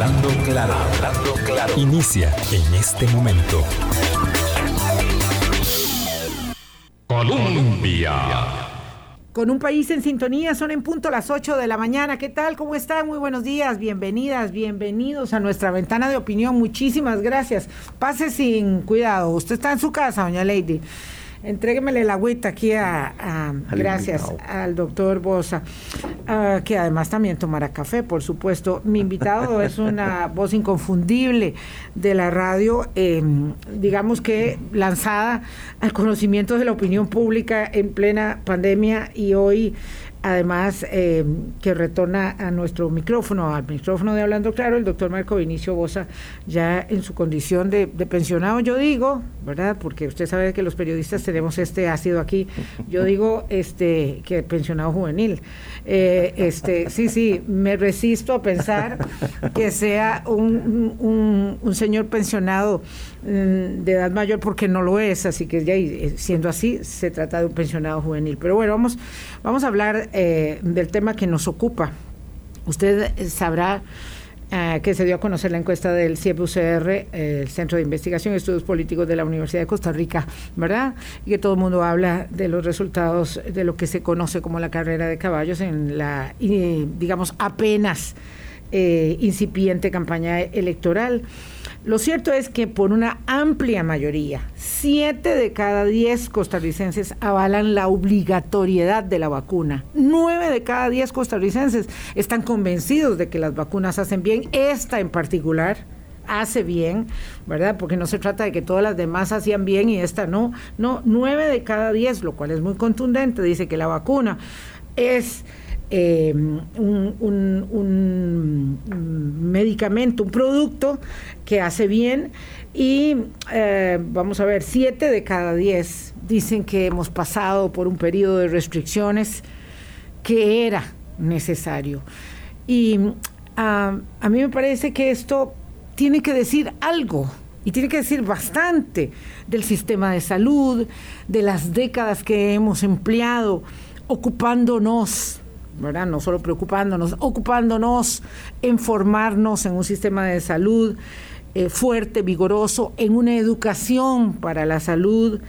Hablando claro, hablando claro. Inicia en este momento. Colombia. Con un país en sintonía, son en punto las 8 de la mañana. ¿Qué tal? ¿Cómo están? Muy buenos días, bienvenidas, bienvenidos a nuestra ventana de opinión. Muchísimas gracias. Pase sin cuidado. Usted está en su casa, doña Lady. Entréguemele la agüita aquí a, gracias al doctor Bosa, ah, que además también tomará café, por supuesto. Mi invitado es una voz inconfundible de la radio, em, digamos que lanzada al conocimiento de la opinión pública en plena pandemia y hoy además eh, que retorna a nuestro micrófono, al micrófono de Hablando Claro, el doctor Marco Vinicio Bosa, ya en su condición de, pensionado, yo digo, ¿verdad? Porque usted sabe que los periodistas tenemos este ácido aquí, yo digo este que pensionado juvenil. Eh, este, sí, sí, me resisto a pensar que sea un, un, un señor pensionado de edad mayor porque no lo es, así que ya eh, siendo así, se trata de un pensionado juvenil. Pero bueno, vamos, vamos a hablar eh, del tema que nos ocupa. Usted sabrá eh, que se dio a conocer la encuesta del CIEP-UCR, el Centro de Investigación y Estudios Políticos de la Universidad de Costa Rica, ¿verdad? Y que todo el mundo habla de los resultados de lo que se conoce como la carrera de caballos en la, digamos, apenas eh, incipiente campaña electoral. Lo cierto es que por una amplia mayoría, siete de cada diez costarricenses avalan la obligatoriedad de la vacuna. Nueve de cada diez costarricenses están convencidos de que las vacunas hacen bien, esta en particular hace bien, ¿verdad? Porque no se trata de que todas las demás hacían bien y esta no. No, nueve de cada diez, lo cual es muy contundente, dice que la vacuna es eh, un, medicamento, un producto que hace bien y eh, vamos a ver, siete de cada diez dicen que hemos pasado por un periodo de restricciones que era necesario. Y ah, a mí me parece que esto tiene que decir algo y tiene que decir bastante del sistema de salud, de las décadas que hemos empleado ocupándonos no solo preocupándonos, ocupándonos en formarnos en un sistema de salud eh, fuerte, vigoroso, en una educación para la salud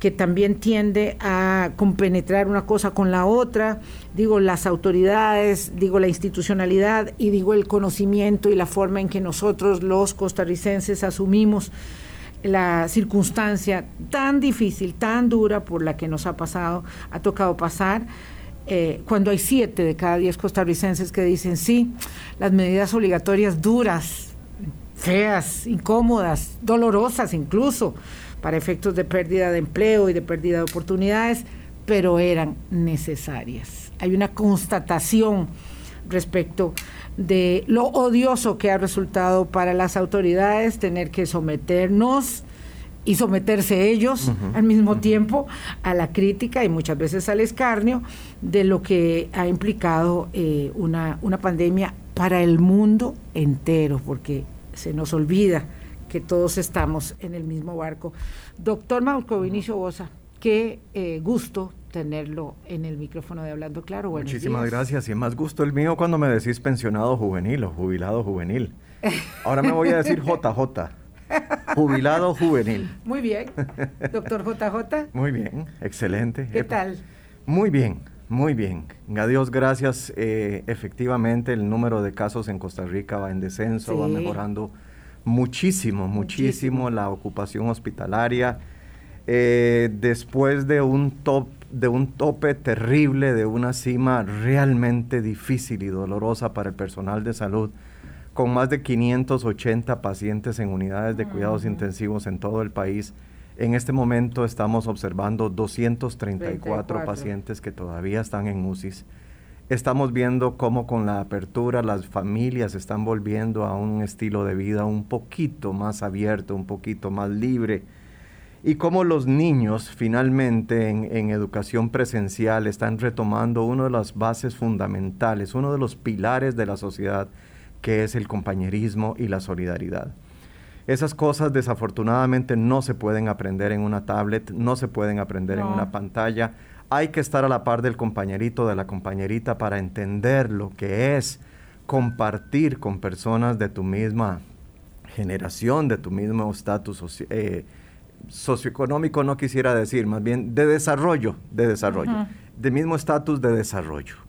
que también tiende a compenetrar una cosa con la otra, digo las autoridades, digo la institucionalidad y digo el conocimiento y la forma en que nosotros los costarricenses asumimos la circunstancia tan difícil, tan dura por la que nos ha pasado, ha tocado pasar, eh, cuando hay siete de cada diez costarricenses que dicen sí, las medidas obligatorias duras, feas, incómodas, dolorosas incluso, para efectos de pérdida de empleo y de pérdida de oportunidades, pero eran necesarias. Hay una constatación respecto de lo odioso que ha resultado para las autoridades tener que someternos y someterse ellos al mismo tiempo a la crítica y muchas veces al escarnio de lo que ha implicado eh, una, una pandemia para el mundo entero, porque se nos olvida que todos estamos en el mismo barco. Doctor Marco Vinicio Bosa, qué eh, gusto tenerlo en el micrófono de Hablando Claro. Muchísimas gracias y es más gusto el mío cuando me decís pensionado juvenil o jubilado juvenil. Ahora me voy a decir JJ. Jubilado juvenil. Muy bien. Doctor JJ. Muy bien, excelente. ¿Qué tal? Muy bien, muy bien. A Dios gracias. Eh, efectivamente, el número de casos en Costa Rica va en descenso, va mejorando muchísimo, muchísimo, la ocupación hospitalaria. Eh, después de un top de un tope terrible, de una cima realmente difícil y dolorosa para el personal de salud, con más de 580 pacientes en unidades de cuidados intensivos en todo el país. En este momento estamos observando 234 pacientes que todavía están en UCIs. Estamos viendo cómo con la apertura las familias están volviendo a un estilo de vida un poquito más abierto, un poquito más libre. Y cómo los niños finalmente en, en educación presencial están retomando una de las bases fundamentales, uno de los pilares de la sociedad, que es el compañerismo y la solidaridad. Esas cosas desafortunadamente no se pueden aprender en una tablet, no se pueden aprender en una pantalla. Hay que estar a la par del compañerito, de la compañerita para entender lo que es compartir con personas de tu misma generación, de tu mismo estatus eh, socioeconómico, no quisiera decir, más bien de desarrollo, de desarrollo, de mismo estatus de desarrollo.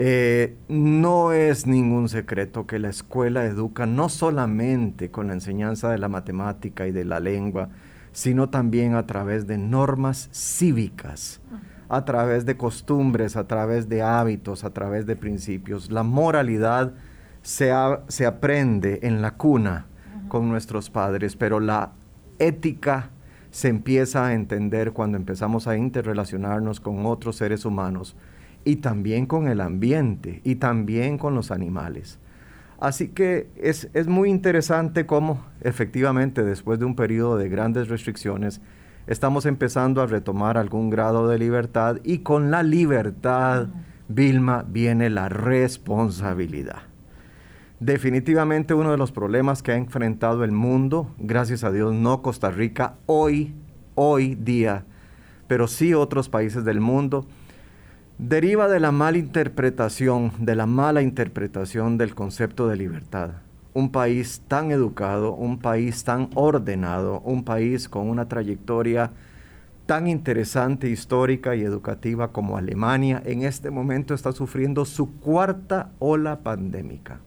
Eh, no es ningún secreto que la escuela educa no solamente con la enseñanza de la matemática y de la lengua, sino también a través de normas cívicas, a través de costumbres, a través de hábitos, a través de principios. La moralidad se, se aprende en la cuna con nuestros padres, pero la ética se empieza a entender cuando empezamos a interrelacionarnos con otros seres humanos y también con el ambiente y también con los animales. Así que es, es muy interesante cómo efectivamente después de un periodo de grandes restricciones estamos empezando a retomar algún grado de libertad y con la libertad, Vilma, viene la responsabilidad. Definitivamente uno de los problemas que ha enfrentado el mundo, gracias a Dios, no Costa Rica hoy, hoy día, pero sí otros países del mundo, deriva de la mala interpretación, de la mala interpretación del concepto de libertad. Un país tan educado, un país tan ordenado, un país con una trayectoria tan interesante, histórica y educativa como Alemania, en este momento está sufriendo su cuarta ola pandémica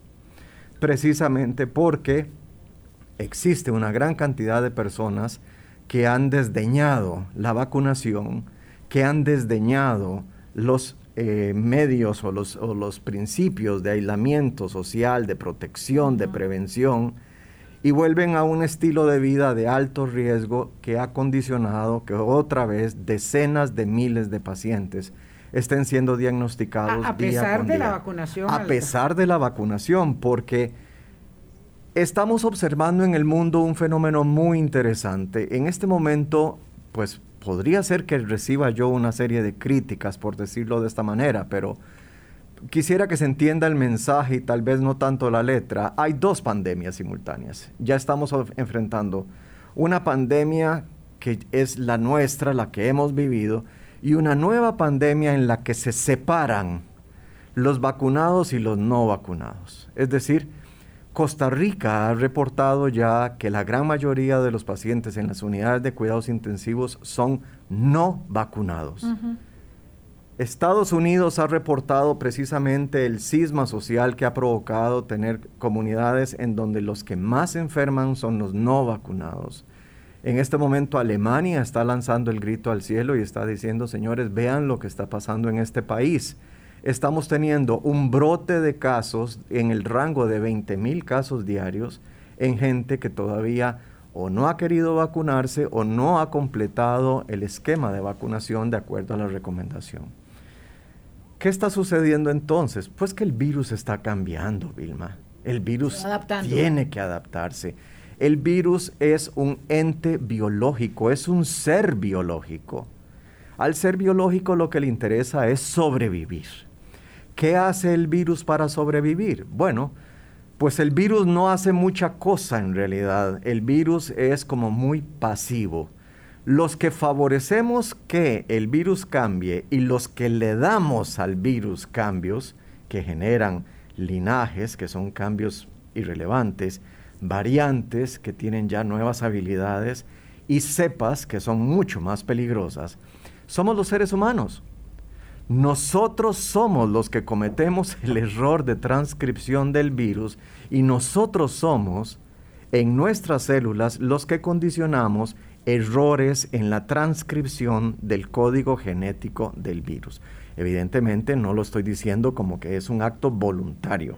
precisamente porque existe una gran cantidad de personas que han desdeñado la vacunación, que han desdeñado los eh, medios o los, o los, principios de aislamiento social, de protección, de prevención, y vuelven a un estilo de vida de alto riesgo que ha condicionado que otra vez decenas de miles de pacientes estén siendo diagnosticados. A, pesar de la vacunación. A pesar de la vacunación, porque estamos observando en el mundo un fenómeno muy interesante. En este momento, pues podría ser que reciba yo una serie de críticas, por decirlo de esta manera, pero quisiera que se entienda el mensaje y tal vez no tanto la letra. Hay dos pandemias simultáneas. Ya estamos enfrentando una pandemia que es la nuestra, la que hemos vivido, y una nueva pandemia en la que se separan los vacunados y los no vacunados. Es decir, Costa Rica ha reportado ya que la gran mayoría de los pacientes en las unidades de cuidados intensivos son no vacunados. Estados Unidos ha reportado precisamente el cisma social que ha provocado tener comunidades en donde los que más enferman son los no vacunados. En este momento Alemania está lanzando el grito al cielo y está diciendo, señores, vean lo que está pasando en este país. Estamos teniendo un brote de casos en el rango de 20 mil casos diarios en gente que todavía o no ha querido vacunarse o no ha completado el esquema de vacunación de acuerdo a la recomendación. ¿Qué está sucediendo entonces? Pues que el virus está cambiando, Vilma. El virus tiene que adaptarse. El virus es un ente biológico, es un ser biológico. Al ser biológico lo que le interesa es sobrevivir. ¿Qué hace el virus para sobrevivir? Bueno, pues el virus no hace mucha cosa en realidad. El virus es como muy pasivo. Los que favorecemos que el virus cambie y los que le damos al virus cambios que generan linajes, que son cambios irrelevantes, variantes que tienen ya nuevas habilidades y cepas que son mucho más peligrosas, somos los seres humanos. Nosotros somos los que cometemos el error de transcripción del virus y nosotros somos en nuestras células los que condicionamos errores en la transcripción del código genético del virus. Evidentemente no lo estoy diciendo como que es un acto voluntario.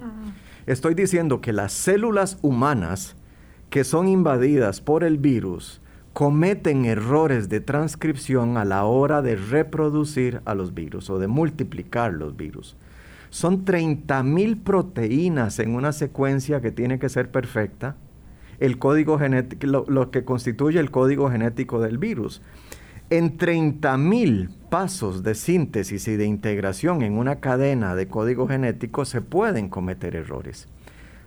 Estoy diciendo que las células humanas que son invadidas por el virus cometen errores de transcripción a la hora de reproducir a los virus o de multiplicar los virus. Son 30.000 proteínas en una secuencia que tiene que ser perfecta, el código genético, lo, que constituye el código genético del virus. En 30.000 pasos de síntesis y de integración en una cadena de código genético se pueden cometer errores.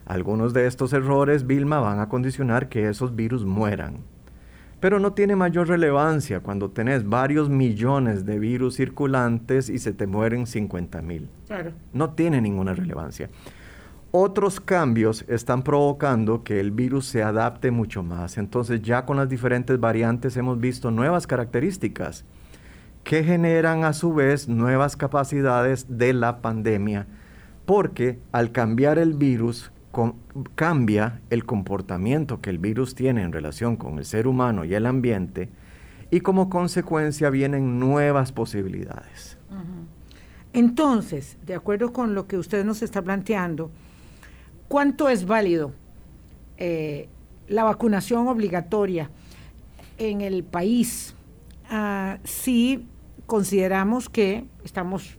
Algunos de estos errores, Vilma, van a condicionar que esos virus mueran. Pero no tiene mayor relevancia cuando tenés varios millones de virus circulantes y se te mueren 50 mil. Claro. No tiene ninguna relevancia. otros cambios están provocando que el virus se adapte mucho más. Entonces ya con las diferentes variantes hemos visto nuevas características que generan a su vez nuevas capacidades de la pandemia, porque al cambiar el virus cambia el comportamiento que el virus tiene en relación con el ser humano y el ambiente, y como consecuencia vienen nuevas posibilidades. Entonces, de acuerdo con lo que usted nos está planteando, ¿cuánto es válido eh, la vacunación obligatoria en el país ah, si consideramos que estamos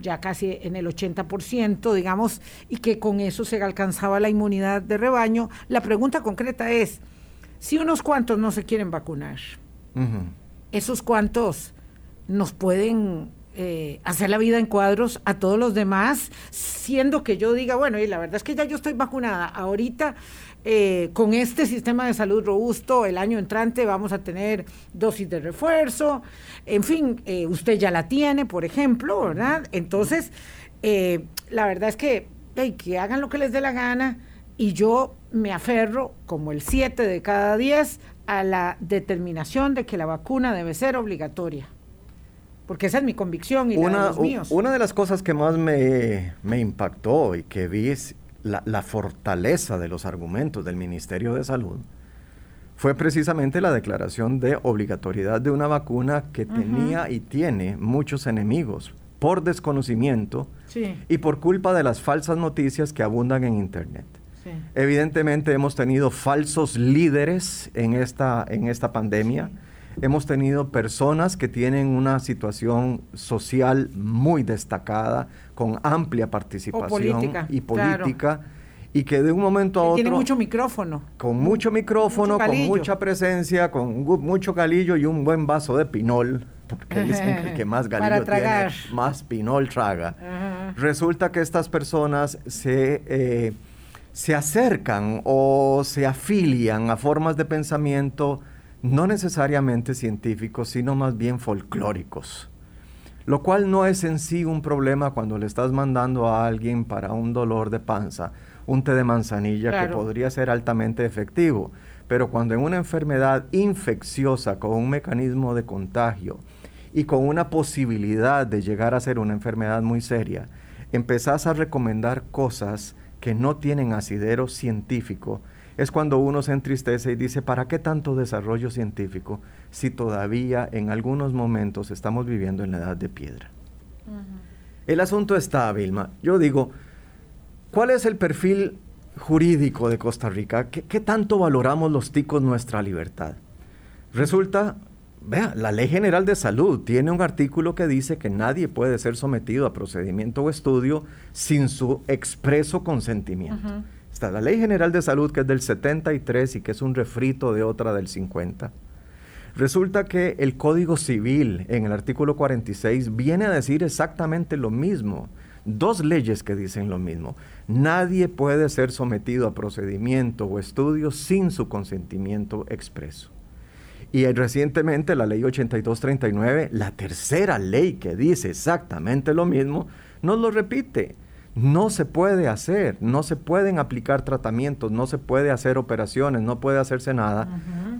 ya casi en el 80%, digamos, y que con eso se alcanzaba la inmunidad de rebaño? La pregunta concreta es, si unos cuantos no se quieren vacunar, esos cuantos nos pueden eh, hacer la vida en cuadros a todos los demás, siendo que yo diga, bueno, y la verdad es que ya yo estoy vacunada. Ahorita, eh, con este sistema de salud robusto, el año entrante vamos a tener dosis de refuerzo, en fin, eh, usted ya la tiene, por ejemplo, ¿verdad? Entonces, la verdad es que, que hagan lo que les dé la gana y yo me aferro, como el 7 de cada 10, a la determinación de que la vacuna debe ser obligatoria. Porque esa es mi convicción y una, de los míos. Una de las cosas que más me, impactó y que vi es la, fortaleza de los argumentos del Ministerio de Salud fue precisamente la declaración de obligatoriedad de una vacuna que tenía y tiene muchos enemigos por desconocimiento y por culpa de las falsas noticias que abundan en Internet. Evidentemente hemos tenido falsos líderes en esta, en esta pandemia. Hemos tenido personas que tienen una situación social muy destacada, con amplia participación y política. Y que de un momento a otro... Tiene mucho micrófono. Con mucho micrófono, con mucha presencia, con mucho galillo y un buen vaso de pinol porque dicen que el que más galillo tiene, más pinol traga. Resulta que estas personas se eh, se acercan o se afilian a formas de pensamiento no necesariamente científicos, sino más bien folclóricos. Lo cual no es en sí un problema cuando le estás mandando a alguien para un dolor de panza un té de manzanilla que podría ser altamente efectivo. Pero cuando en una enfermedad infecciosa con un mecanismo de contagio y con una posibilidad de llegar a ser una enfermedad muy seria, empezás a recomendar cosas que no tienen asidero científico, es cuando uno se entristece y dice, ¿para qué tanto desarrollo científico si todavía en algunos momentos estamos viviendo en la edad de piedra? El asunto está, Vilma. Yo digo, ¿cuál es el perfil jurídico de Costa Rica? ¿Qué, qué tanto valoramos los ticos nuestra libertad? Resulta Vea, la Ley General de Salud tiene un artículo que dice que nadie puede ser sometido a procedimiento o estudio sin su expreso consentimiento. La Ley General de Salud que es del 73 y que es un refrito de otra del 50. Resulta que el Código Civil en el artículo 46 viene a decir exactamente lo mismo. Dos leyes que dicen lo mismo. Nadie puede ser sometido a procedimiento o estudio sin su consentimiento expreso. Y recientemente la ley 8239, la tercera ley que dice exactamente lo mismo, nos lo repite. No se puede hacer, no se pueden aplicar tratamientos, no se puede hacer operaciones, no puede hacerse nada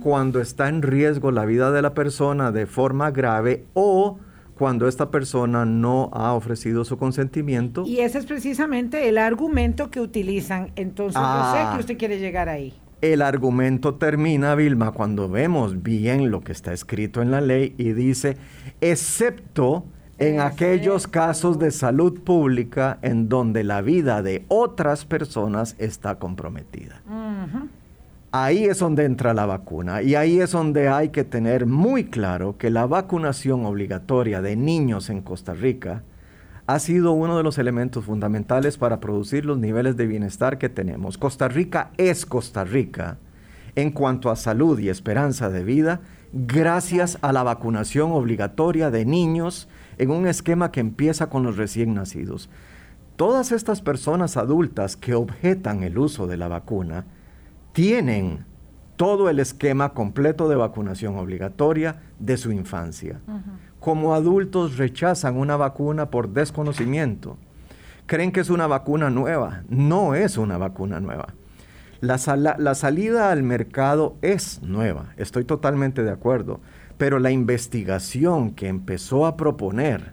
cuando está en riesgo la vida de la persona de forma grave o cuando esta persona no ha ofrecido su consentimiento. Y ese es precisamente el argumento que utilizan. Entonces, yo sé que ah. usted quiere llegar ahí. El argumento termina, Vilma, cuando vemos bien lo que está escrito en la ley y dice, excepto en aquellos casos de salud pública en donde la vida de otras personas está comprometida. Ahí es donde entra la vacuna y ahí es donde hay que tener muy claro que la vacunación obligatoria de niños en Costa Rica ha sido uno de los elementos fundamentales para producir los niveles de bienestar que tenemos. Costa Rica es Costa Rica en cuanto a salud y esperanza de vida gracias a la vacunación obligatoria de niños en un esquema que empieza con los recién nacidos. Todas estas personas adultas que objetan el uso de la vacuna tienen todo el esquema completo de vacunación obligatoria de su infancia como adultos rechazan una vacuna por desconocimiento, creen que es una vacuna nueva. No es una vacuna nueva. La, la, salida al mercado es nueva, estoy totalmente de acuerdo, pero la investigación que empezó a proponer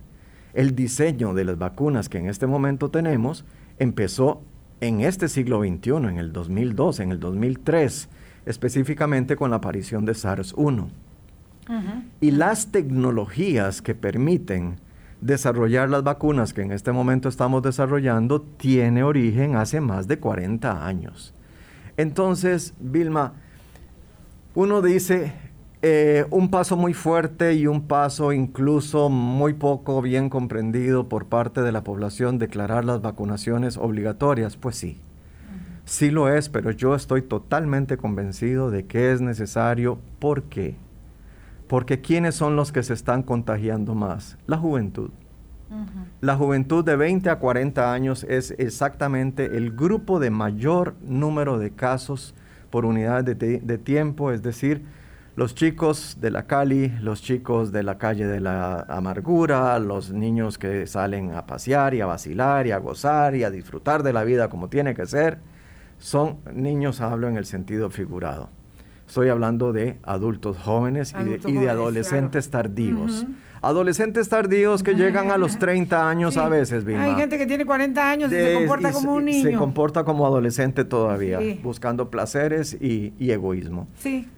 el diseño de las vacunas que en este momento tenemos empezó en este siglo XXI, en el 2002, en el 2003, específicamente con la aparición de SARS-1. Y las tecnologías que permiten desarrollar las vacunas que en este momento estamos desarrollando tiene origen hace más de 40 años. Entonces, Vilma, uno dice eh, un paso muy fuerte y un paso incluso muy poco bien comprendido por parte de la población declarar las vacunaciones obligatorias. Pues sí, sí lo es, pero yo estoy totalmente convencido de que es necesario. ¿Por qué? Porque ¿quiénes son los que se están contagiando más? La juventud. La juventud de 20 a 40 años es exactamente el grupo de mayor número de casos por unidad de, de, tiempo, es decir, los chicos de la Cali, los chicos de la calle de la amargura, los niños que salen a pasear y a vacilar y a gozar y a disfrutar de la vida como tiene que ser, son niños, hablo en el sentido figurado. Estoy hablando de adultos jóvenes y, de, adolescentes tardíos. Adolescentes tardíos que llegan a los 30 años a veces, Hay gente que tiene 40 años y se comporta como un niño. Se comporta como adolescente todavía, buscando placeres y, egoísmo. Sí.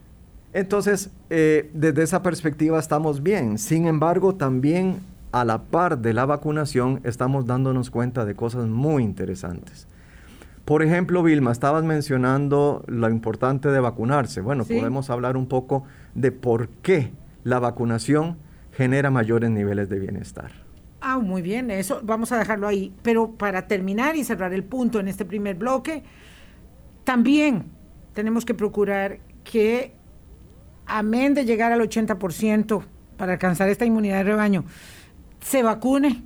Entonces, eh, desde esa perspectiva estamos bien. Sin embargo, también a la par de la vacunación estamos dándonos cuenta de cosas muy interesantes. Por ejemplo, Vilma, estabas mencionando lo importante de vacunarse. Bueno, podemos hablar un poco de por qué la vacunación genera mayores niveles de bienestar. Ah, muy bien, eso vamos a dejarlo ahí. Pero para terminar y cerrar el punto en este primer bloque, también tenemos que procurar que, amén de llegar al 80% para alcanzar esta inmunidad de rebaño, se vacune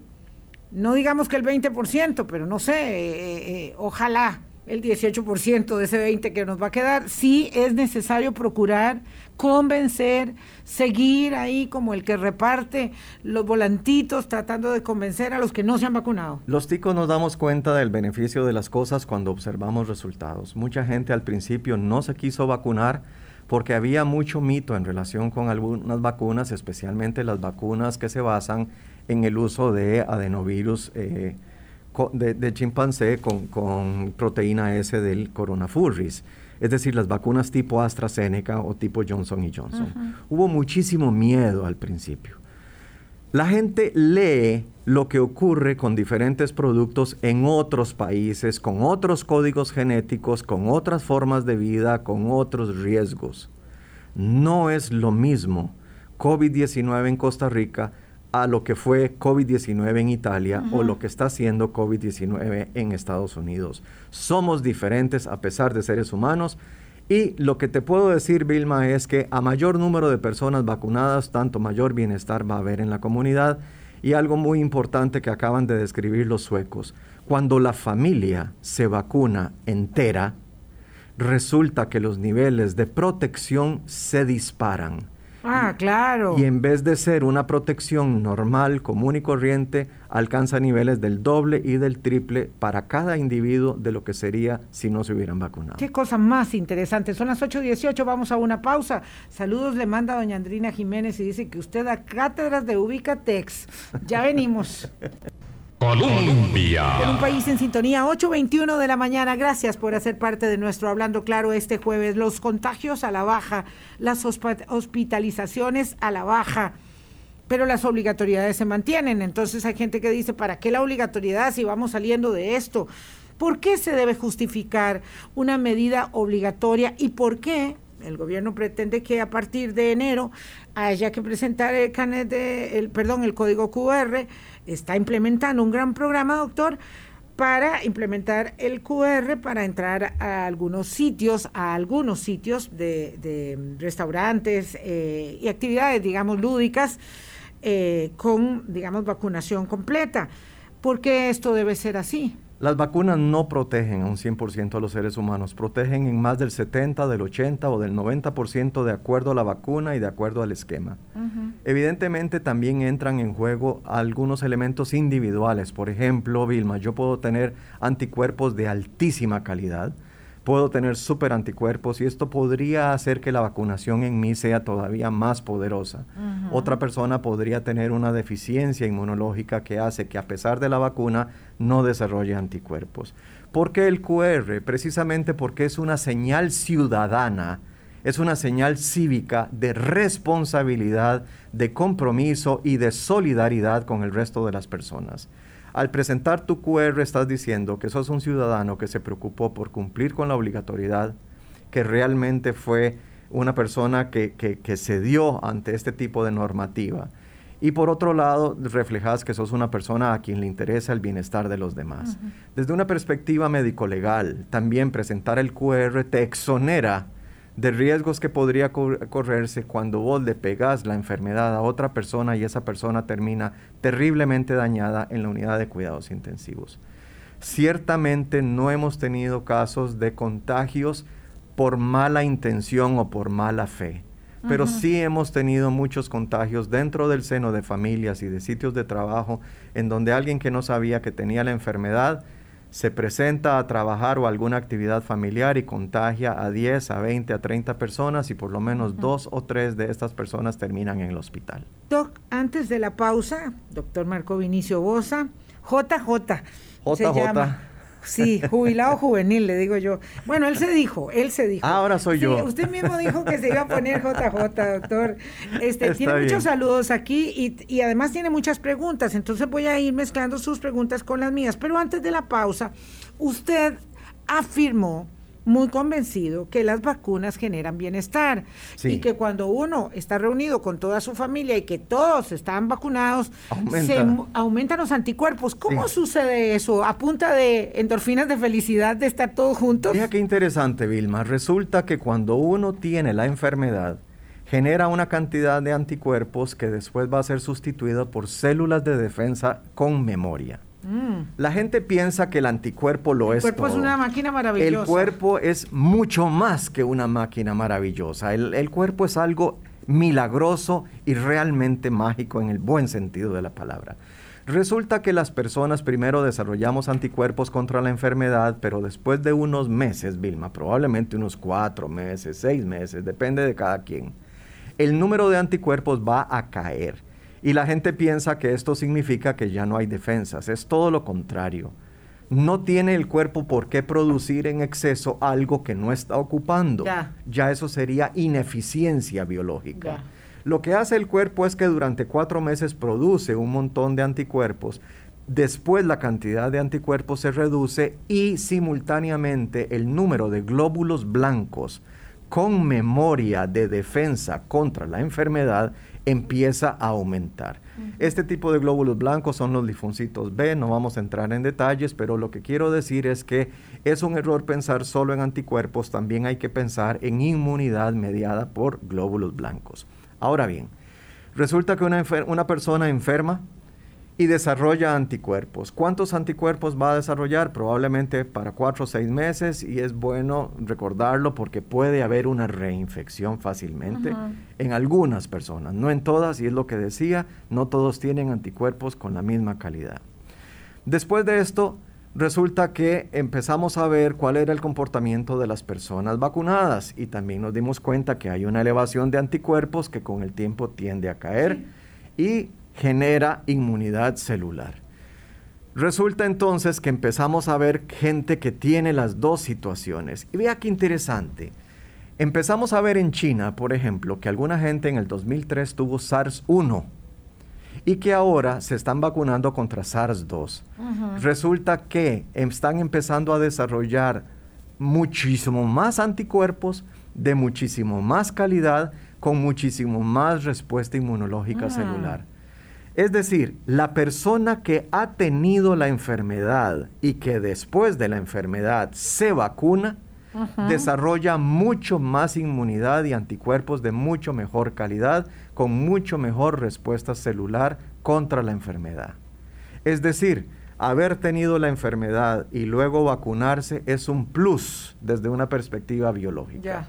no digamos que el 20%, pero no sé, eh, eh, ojalá el 18% de ese 20 que nos va a quedar, sí es necesario procurar convencer, seguir ahí como el que reparte los volantitos tratando de convencer a los que no se han vacunado. Los ticos nos damos cuenta del beneficio de las cosas cuando observamos resultados. Mucha gente al principio no se quiso vacunar porque había mucho mito en relación con algunas vacunas, especialmente las vacunas que se basan en el uso de adenovirus eh, de, chimpancé con, proteína S del coronafurris, es decir, las vacunas tipo AstraZeneca o tipo Johnson y Johnson. Hubo muchísimo miedo al principio. La gente lee lo que ocurre con diferentes productos en otros países, con otros códigos genéticos, con otras formas de vida, con otros riesgos. No es lo mismo COVID-19 en Costa Rica a lo que fue COVID-19 en Italia o lo que está haciendo COVID-19 en Estados Unidos. Somos diferentes a pesar de seres humanos y lo que te puedo decir, Vilma, es que a mayor número de personas vacunadas, tanto mayor bienestar va a haber en la comunidad. Y algo muy importante que acaban de describir los suecos, cuando la familia se vacuna entera, resulta que los niveles de protección se disparan. Ah, claro. Y en vez de ser una protección normal, común y corriente, alcanza niveles del doble y del triple para cada individuo de lo que sería si no se hubieran vacunado. Qué cosa más interesante. Son las 8.18, vamos a una pausa. Saludos le manda doña Andrina Jiménez y dice que usted da cátedras de Ubicatex. Ya venimos. Colombia. En un país en sintonía, 8.21 de la mañana. Gracias por hacer parte de nuestro Hablando Claro este jueves. Los contagios a la baja, las hospitalizaciones a la baja, pero las obligatoriedades se mantienen. Entonces hay gente que dice, ¿para qué la obligatoriedad si vamos saliendo de esto? ¿Por qué se debe justificar una medida obligatoria y por qué el gobierno pretende que a partir de enero haya que presentar el carnet de, el, perdón, el código QR? está implementando un gran programa, doctor, para implementar el QR para entrar a algunos sitios, a algunos sitios de, restaurantes eh, y actividades, digamos, lúdicas eh, con, digamos, vacunación completa. ¿Por qué esto debe ser así? Las vacunas no protegen a un 100% a los seres humanos, protegen en más del 70, del 80 o del 90% de acuerdo a la vacuna y de acuerdo al esquema. Evidentemente también entran en juego algunos elementos individuales. Por ejemplo, Vilma, yo puedo tener anticuerpos de altísima calidad, puedo tener super anticuerpos y esto podría hacer que la vacunación en mí sea todavía más poderosa. Otra persona podría tener una deficiencia inmunológica que hace que a pesar de la vacuna no desarrolle anticuerpos. ¿Por qué el QR? Precisamente porque es una señal ciudadana, es una señal cívica de responsabilidad, de compromiso y de solidaridad con el resto de las personas. Al presentar tu QR estás diciendo que sos un ciudadano que se preocupó por cumplir con la obligatoriedad, que realmente fue una persona que, que, se dio ante este tipo de normativa. Y por otro lado, reflejas que sos una persona a quien le interesa el bienestar de los demás. Desde una perspectiva médico-legal, también presentar el QR te exonera de riesgos que podría correrse cuando vos le pegas la enfermedad a otra persona y esa persona termina terriblemente dañada en la unidad de cuidados intensivos. Ciertamente no hemos tenido casos de contagios por mala intención o por mala fe, pero sí hemos tenido muchos contagios dentro del seno de familias y de sitios de trabajo en donde alguien que no sabía que tenía la enfermedad se presenta a trabajar o alguna actividad familiar y contagia a 10, a 20, a 30 personas y por lo menos dos o tres de estas personas terminan en el hospital. Doc, antes de la pausa, doctor Marco Vinicio Bosa, JJ. JJ. Sí, jubilado juvenil, le digo yo. Bueno, él se dijo, él se dijo. ahora soy yo. Usted mismo dijo que se iba a poner JJ, doctor. Este, tiene muchos saludos aquí y, y, además tiene muchas preguntas, entonces voy a ir mezclando sus preguntas con las mías. Pero antes de la pausa, usted afirmó muy convencido que las vacunas generan bienestar y que cuando uno está reunido con toda su familia y que todos están vacunados, se aumentan los anticuerpos. ¿Cómo sucede eso? ¿A punta de endorfinas de felicidad de estar todos juntos? Mira qué interesante, Vilma. Resulta que cuando uno tiene la enfermedad, genera una cantidad de anticuerpos que después va a ser sustituida por células de defensa con memoria. La gente piensa que el anticuerpo lo es. El cuerpo es una máquina maravillosa. El cuerpo es mucho más que una máquina maravillosa. El, cuerpo es algo milagroso y realmente mágico en el buen sentido de la palabra. Resulta que las personas primero desarrollamos anticuerpos contra la enfermedad, pero después de unos meses, Vilma, probablemente unos cuatro meses, seis meses, depende de cada quien, el número de anticuerpos va a caer y la gente piensa que esto significa que ya no hay defensas. Es todo lo contrario. No tiene el cuerpo por qué producir en exceso algo que no está ocupando. Ya, eso sería ineficiencia biológica. Lo que hace el cuerpo es que durante cuatro meses produce un montón de anticuerpos. Después la cantidad de anticuerpos se reduce y simultáneamente el número de glóbulos blancos con memoria de defensa contra la enfermedad empieza a aumentar. Este tipo de glóbulos blancos son los linfocitos B, no vamos a entrar en detalles, pero lo que quiero decir es que es un error pensar solo en anticuerpos, también hay que pensar en inmunidad mediada por glóbulos blancos. Ahora bien, resulta que una, una persona enferma y desarrolla anticuerpos. ¿Cuántos anticuerpos va a desarrollar? Probablemente para cuatro o seis meses y es bueno recordarlo porque puede haber una reinfección fácilmente en algunas personas, no en todas, y es lo que decía, no todos tienen anticuerpos con la misma calidad. Después de esto, resulta que empezamos a ver cuál era el comportamiento de las personas vacunadas y también nos dimos cuenta que hay una elevación de anticuerpos que con el tiempo tiende a caer y genera inmunidad celular. Resulta entonces que empezamos a ver gente que tiene las dos situaciones. Y vea qué interesante. Empezamos a ver en China, por ejemplo, que alguna gente en el 2003 tuvo SARS-1 y que ahora se están vacunando contra SARS-2. Resulta que están empezando a desarrollar muchísimo más anticuerpos de muchísimo más calidad con muchísimo más respuesta inmunológica celular. Es decir, la persona que ha tenido la enfermedad y que después de la enfermedad se vacuna, desarrolla mucho más inmunidad y anticuerpos de mucho mejor calidad, con mucho mejor respuesta celular contra la enfermedad. Es decir, haber tenido la enfermedad y luego vacunarse es un plus desde una perspectiva biológica.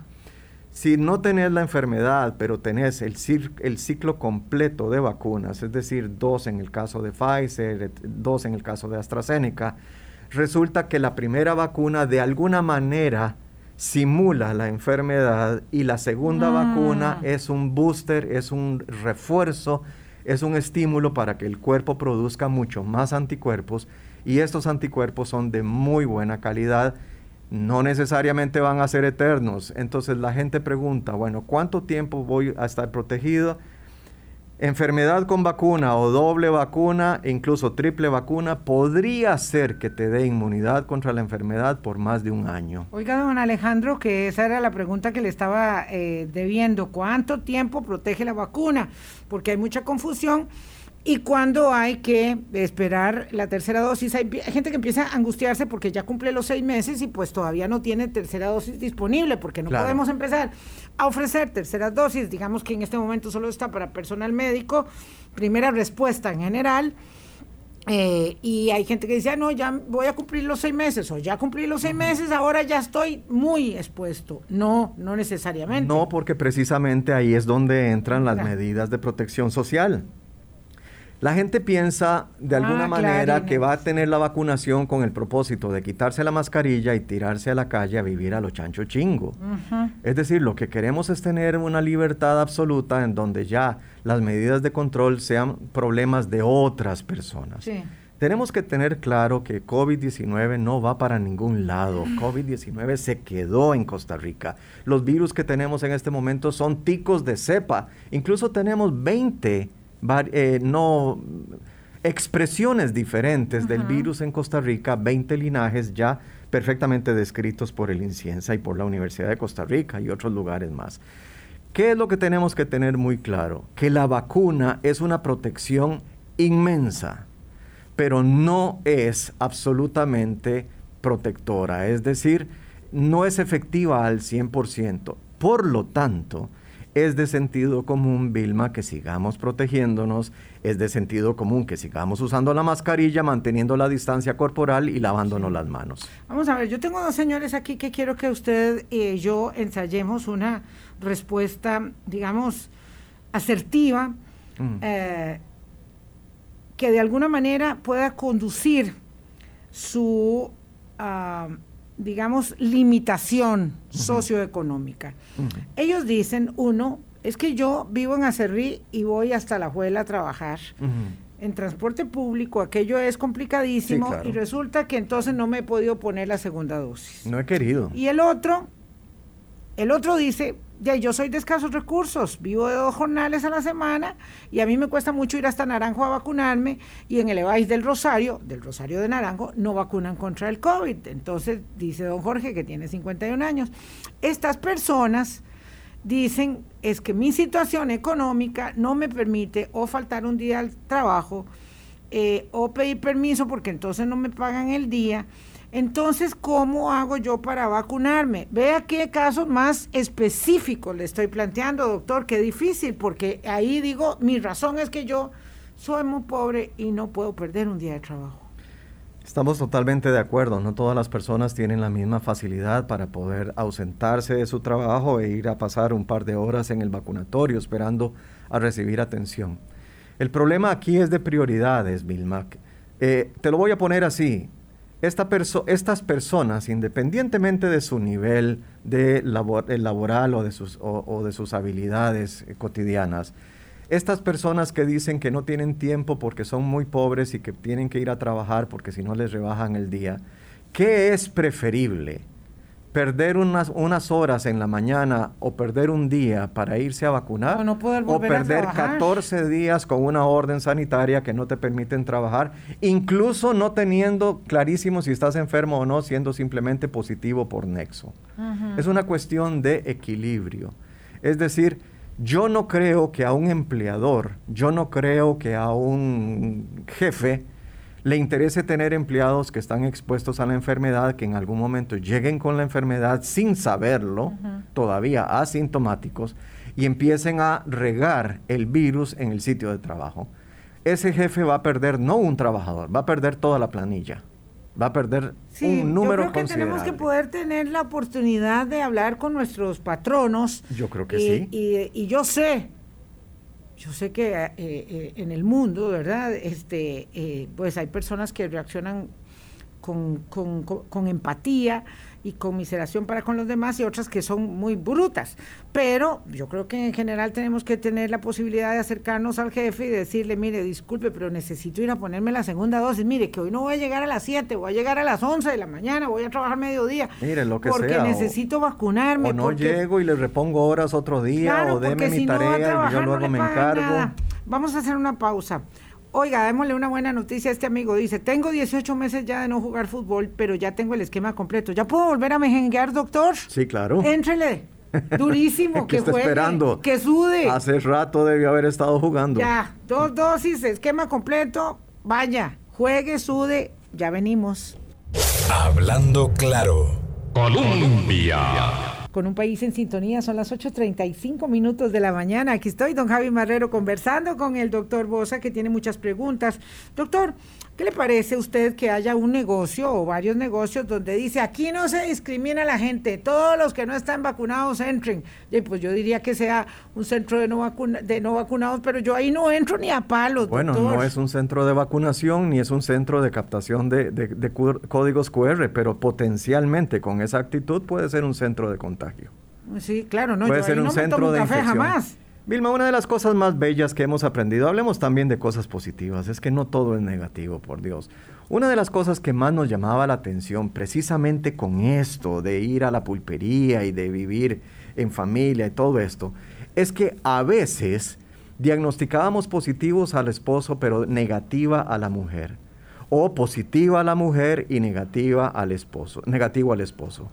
Si no tenés la enfermedad, pero tenés el, el, ciclo completo de vacunas, es decir, dos en el caso de Pfizer, dos en el caso de AstraZeneca, resulta que la primera vacuna de alguna manera simula la enfermedad y la segunda ah. vacuna es un booster, es un refuerzo es un estímulo para que el cuerpo produzca mucho más anticuerpos y estos anticuerpos son de muy buena calidad, no necesariamente van a ser eternos. Entonces la gente pregunta, bueno, ¿cuánto tiempo voy a estar protegido? enfermedad con vacuna o doble vacuna, incluso triple vacuna, podría ser que te dé inmunidad contra la enfermedad por más de un año. Oiga, don Alejandro, que esa era la pregunta que le estaba eh, debiendo. ¿Cuánto tiempo protege la vacuna? Porque hay mucha confusión y cuando hay que esperar la tercera dosis. Hay, gente que empieza a angustiarse porque ya cumple los seis meses y pues todavía no tiene tercera dosis disponible porque no podemos empezar a ofrecer tercera dosis. Digamos que en este momento solo está para personal médico, primera respuesta en general. Eh, y hay gente que dice, ah, no, ya voy a cumplir los seis meses o ya cumplí los seis meses, ahora ya estoy muy expuesto. No, no necesariamente. No, porque precisamente ahí es donde entran las medidas de protección social. La gente piensa de alguna ah, manera que va a tener la vacunación con el propósito de quitarse la mascarilla y tirarse a la calle a vivir a lo chancho chingo. Es decir, lo que queremos es tener una libertad absoluta en donde ya las medidas de control sean problemas de otras personas. Tenemos que tener claro que COVID-19 no va para ningún lado. COVID-19 se quedó en Costa Rica. Los virus que tenemos en este momento son ticos de cepa. Incluso tenemos 20 eh, no expresiones diferentes del virus en Costa Rica, 20 linajes ya perfectamente descritos por el Inciensa y por la Universidad de Costa Rica y otros lugares más. ¿Qué es lo que tenemos que tener muy claro? Que la vacuna es una protección inmensa, pero no es absolutamente protectora, es decir, no es efectiva al 100%. Por lo tanto, es de sentido común, Vilma, que sigamos protegiéndonos, es de sentido común que sigamos usando la mascarilla, manteniendo la distancia corporal y lavándonos las manos. Vamos a ver, yo tengo dos señores aquí que quiero que usted y yo ensayemos una respuesta, digamos, asertiva, mm. eh, que de alguna manera pueda conducir su... Ah, digamos, limitación socioeconómica. Ellos dicen, uno, es que yo vivo en Acerrí y voy hasta la Juela a trabajar. En transporte público aquello es complicadísimo y resulta que entonces no me he podido poner la segunda dosis. No he querido. Y el otro, el otro dice, ya, yo soy de escasos recursos, vivo de dos jornales a la semana y a mí me cuesta mucho ir hasta Naranjo a vacunarme y en el EVAIS del Rosario, del Rosario de Naranjo, no vacunan contra el COVID. Entonces, dice don Jorge, que tiene 51 años, estas personas dicen, es que mi situación económica no me permite o faltar un día al trabajo eh, o pedir permiso porque entonces no me pagan el día entonces, ¿cómo hago yo para vacunarme? Vea qué casos más específicos le estoy planteando, doctor, qué difícil, porque ahí digo, mi razón es que yo soy muy pobre y no puedo perder un día de trabajo. Estamos totalmente de acuerdo, no todas las personas tienen la misma facilidad para poder ausentarse de su trabajo e ir a pasar un par de horas en el vacunatorio esperando a recibir atención. El problema aquí es de prioridades, Vilma. Eh, te lo voy a poner así, estas personas, independientemente de su nivel de laboral o de sus, de sus habilidades eh, cotidianas, estas personas que dicen que no tienen tiempo porque son muy pobres y que tienen que ir a trabajar porque si no les rebajan el día, ¿qué es preferible? Perder unas, unas horas en la mañana o perder un día para irse a vacunar o, perder 14 días con una orden sanitaria que no te permiten trabajar, incluso no teniendo clarísimo si estás enfermo o no, siendo simplemente positivo por nexo. Es una cuestión de equilibrio. Es decir, yo no creo que a un empleador, yo no creo que a un jefe, le interese tener empleados que están expuestos a la enfermedad, que en algún momento lleguen con la enfermedad sin saberlo, todavía asintomáticos, y empiecen a regar el virus en el sitio de trabajo. ese jefe va a perder no un trabajador, va a perder toda la planilla. Va a perder un número yo creo que tenemos que poder tener la oportunidad de hablar con nuestros patronos. Yo creo que sí. Y, yo sé, yo sé que eh, eh, en el mundo, ¿verdad? Este, eh, pues hay personas que reaccionan con, con, con empatía y conmiseración para con los demás y otras que son muy brutas. Pero yo creo que en general tenemos que tener la posibilidad de acercarnos al jefe y decirle, mire, disculpe, pero necesito ir a ponerme la segunda dosis. Mire, que hoy no voy a llegar a las 7, voy a llegar a las 11 de la mañana, voy a trabajar mediodía. Mire, lo que porque necesito vacunarme. O no llego y le repongo horas otro día, o deme mi tarea y yo luego me encargo. Vamos a hacer una pausa. Oiga, démosle una buena noticia a este amigo. Dice, tengo 18 meses ya de no jugar fútbol, pero ya tengo el esquema completo. ¿Ya puedo volver a mejenguear, doctor? Sí, claro. Éntrele. Durísimo, que, está esperando. que sude. Hace rato debió haber estado jugando. Ya, dos dosis, esquema completo. Vaya, juegue, sude, ya venimos. Hablando claro. Colombia con un país en sintonía. Son las 8.35 minutos de la mañana. Aquí estoy, don Javi Marrero, conversando con el doctor Bosa, que tiene muchas preguntas. Doctor, ¿Qué le parece a usted que haya un negocio o varios negocios donde dice aquí no se discrimina a la gente, todos los que no están vacunados entren? Y pues yo diría que sea un centro de no, de no vacunados, pero yo ahí no entro ni a palos. Bueno, no es un centro de vacunación ni es un centro de captación de, de códigos QR, pero potencialmente con esa actitud puede ser un centro de contagio. Sí, claro, no, puede ser un centro de café jamás. Vilma, una de las cosas más bellas que hemos aprendido, hablemos también de cosas positivas, es que no todo es negativo, por Dios. Una de las cosas que más nos llamaba la atención, precisamente con esto de ir a la pulpería y de vivir en familia y todo esto, es que a veces diagnosticábamos positivos al esposo, pero negativa a la mujer. O positiva a la mujer y negativa al esposo, negativo al esposo.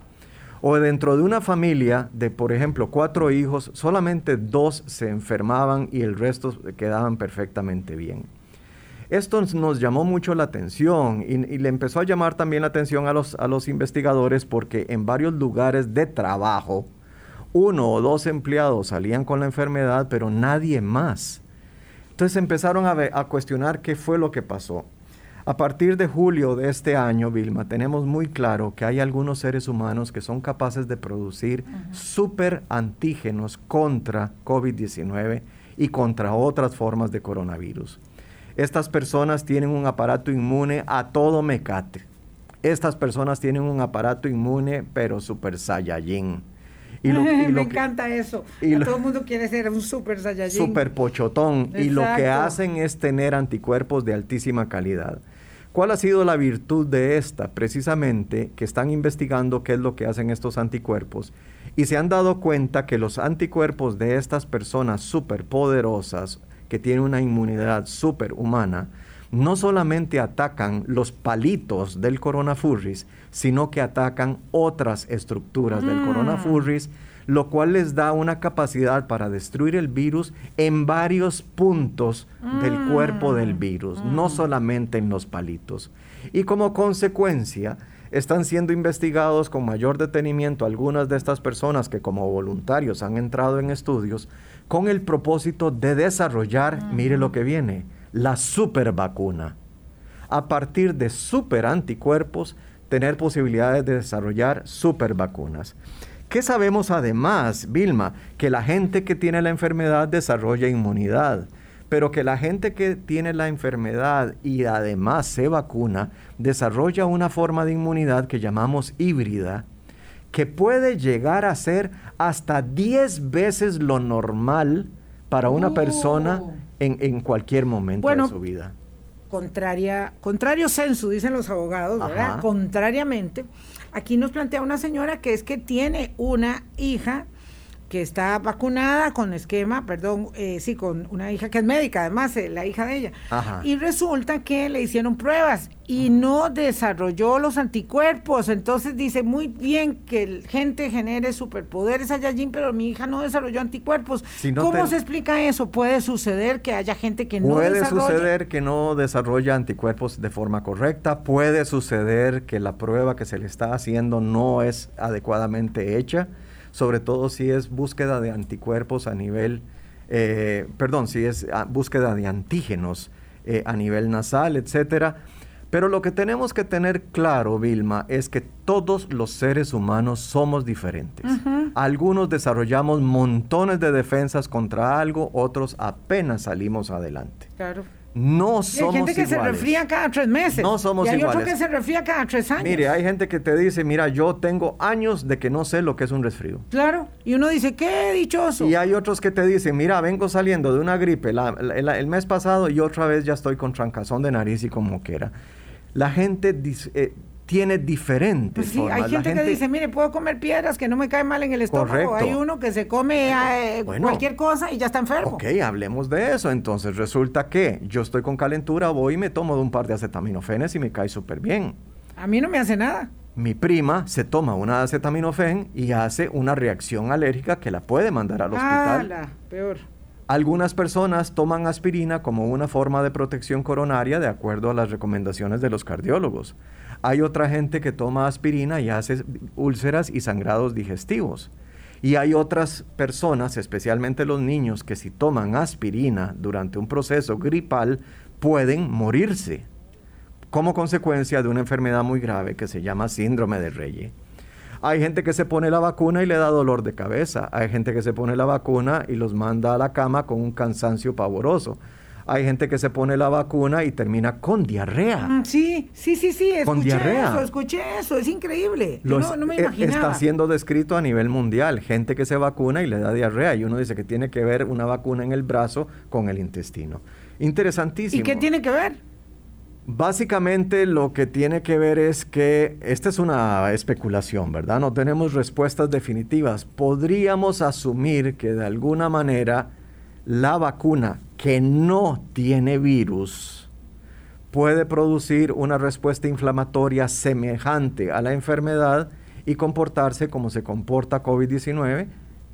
O dentro de una familia de, por ejemplo, cuatro hijos, solamente dos se enfermaban y el resto quedaban perfectamente bien. Esto nos llamó mucho la atención y, le empezó a llamar también la atención a los, a los investigadores porque en varios lugares de trabajo, uno o dos empleados salían con la enfermedad, pero nadie más. Entonces empezaron a, a cuestionar qué fue lo que pasó. A partir de julio de este año, Vilma, tenemos muy claro que hay algunos seres humanos que son capaces de producir super antígenos contra COVID-19 y contra otras formas de coronavirus. Estas personas tienen un aparato inmune a todo mecate. Estas personas tienen un aparato inmune, pero super saiyajin. Y Me encanta eso. Y todo el mundo quiere ser un super saiyajin. Super pochotón. Y lo que hacen es tener anticuerpos de altísima calidad. ¿Cuál ha sido la virtud de esta? Precisamente que están investigando qué es lo que hacen estos anticuerpos y se han dado cuenta que los anticuerpos de estas personas superpoderosas que tienen una inmunidad superhumana no solamente atacan los palitos del coronafurris, sino que atacan otras estructuras del mm. coronafurris lo cual les da una capacidad para destruir el virus en varios puntos del mm. cuerpo del virus, no mm. solamente en los palitos. Y como consecuencia, están siendo investigados con mayor detenimiento algunas de estas personas que como voluntarios han entrado en estudios con el propósito de desarrollar, mire lo que viene, la super vacuna. A partir de super anticuerpos, tener posibilidades de desarrollar super vacunas. ¿Qué sabemos además, Vilma? Que la gente que tiene la enfermedad desarrolla inmunidad, pero que la gente que tiene la enfermedad y además se vacuna desarrolla una forma de inmunidad que llamamos híbrida, que puede llegar a ser hasta 10 veces lo normal para una persona oh. en, cualquier momento de su vida. Contraria, contrario sensu, dicen los abogados, ¿verdad? Contrariamente, Aquí nos plantea una señora que es que tiene una hija que está vacunada con esquema, perdón, eh, sí, con una hija que es médica, además, eh, la hija de ella. Y resulta que le hicieron pruebas y no desarrolló los anticuerpos. Entonces dice, muy bien que gente genere superpoderes allá allí, pero mi hija no desarrolló anticuerpos. ¿Cómo se explica eso? ¿Puede suceder que haya gente que no Puede suceder que no desarrolla anticuerpos de forma correcta, puede suceder que la prueba que se le está haciendo no es adecuadamente hecha sobre todo si es búsqueda de anticuerpos a nivel, eh, perdón, si es ah, búsqueda de antígenos eh, a nivel nasal, etcétera. Pero lo que tenemos que tener claro, Vilma, es que todos los seres humanos somos diferentes. Algunos desarrollamos montones de defensas contra algo, otros apenas salimos adelante. Claro. No somos Hay gente que se resfría cada tres meses. No somos y hay iguales. otro que se resfría cada tres años. Mire, hay gente que te dice, mira, yo tengo años de que no sé lo que es un resfrío. Claro. Y uno dice, qué dichoso. Y hay otros que te dicen, mira, vengo saliendo de una gripe la- la- el mes pasado y otra vez ya estoy con trancazón de nariz y con moquera. La gente dis- eh, tiene diferentes Pues sí, formas. hay La gente, que dice, mire, puedo comer piedras que no me caen mal en el estómago. Correcto. Hay uno que se come eh, Bueno. cualquier cosa y ya está enfermo. Ok, hablemos de eso. Entonces resulta que yo estoy con calentura, voy y me tomo de un par de acetaminofenes y me cae súper bien. A mí no me hace nada. Mi prima se toma una acetaminofén y hace una reacción alérgica que la puede mandar al hospital. la peor. Algunas personas toman aspirina como una forma de protección coronaria de acuerdo a las recomendaciones de los cardiólogos. Hay otra gente que toma aspirina y hace úlceras y sangrados digestivos. Y hay otras personas, especialmente los niños, que si toman aspirina durante un proceso gripal pueden morirse como consecuencia de una enfermedad muy grave que se llama síndrome de Reye. Hay gente que se pone la vacuna y le da dolor de cabeza. Hay gente que se pone la vacuna y los manda a la cama con un cansancio pavoroso. Hay gente que se pone la vacuna y termina con diarrea. Mm, sí, sí, sí, sí. Escuché Con diarrea. eso, escuché eso. Es increíble. Yo no, no me eh, imaginaba. está siendo descrito a nivel mundial. Gente que se vacuna y le da diarrea. Y uno dice que tiene que ver una vacuna en el brazo con el intestino. Interesantísimo. ¿Y qué tiene que ver? Básicamente lo que tiene que ver es que esta es una especulación, ¿verdad? No tenemos respuestas definitivas. Podríamos asumir que de alguna manera la vacuna que no tiene virus puede producir una respuesta inflamatoria semejante a la enfermedad y comportarse como se comporta COVID-19,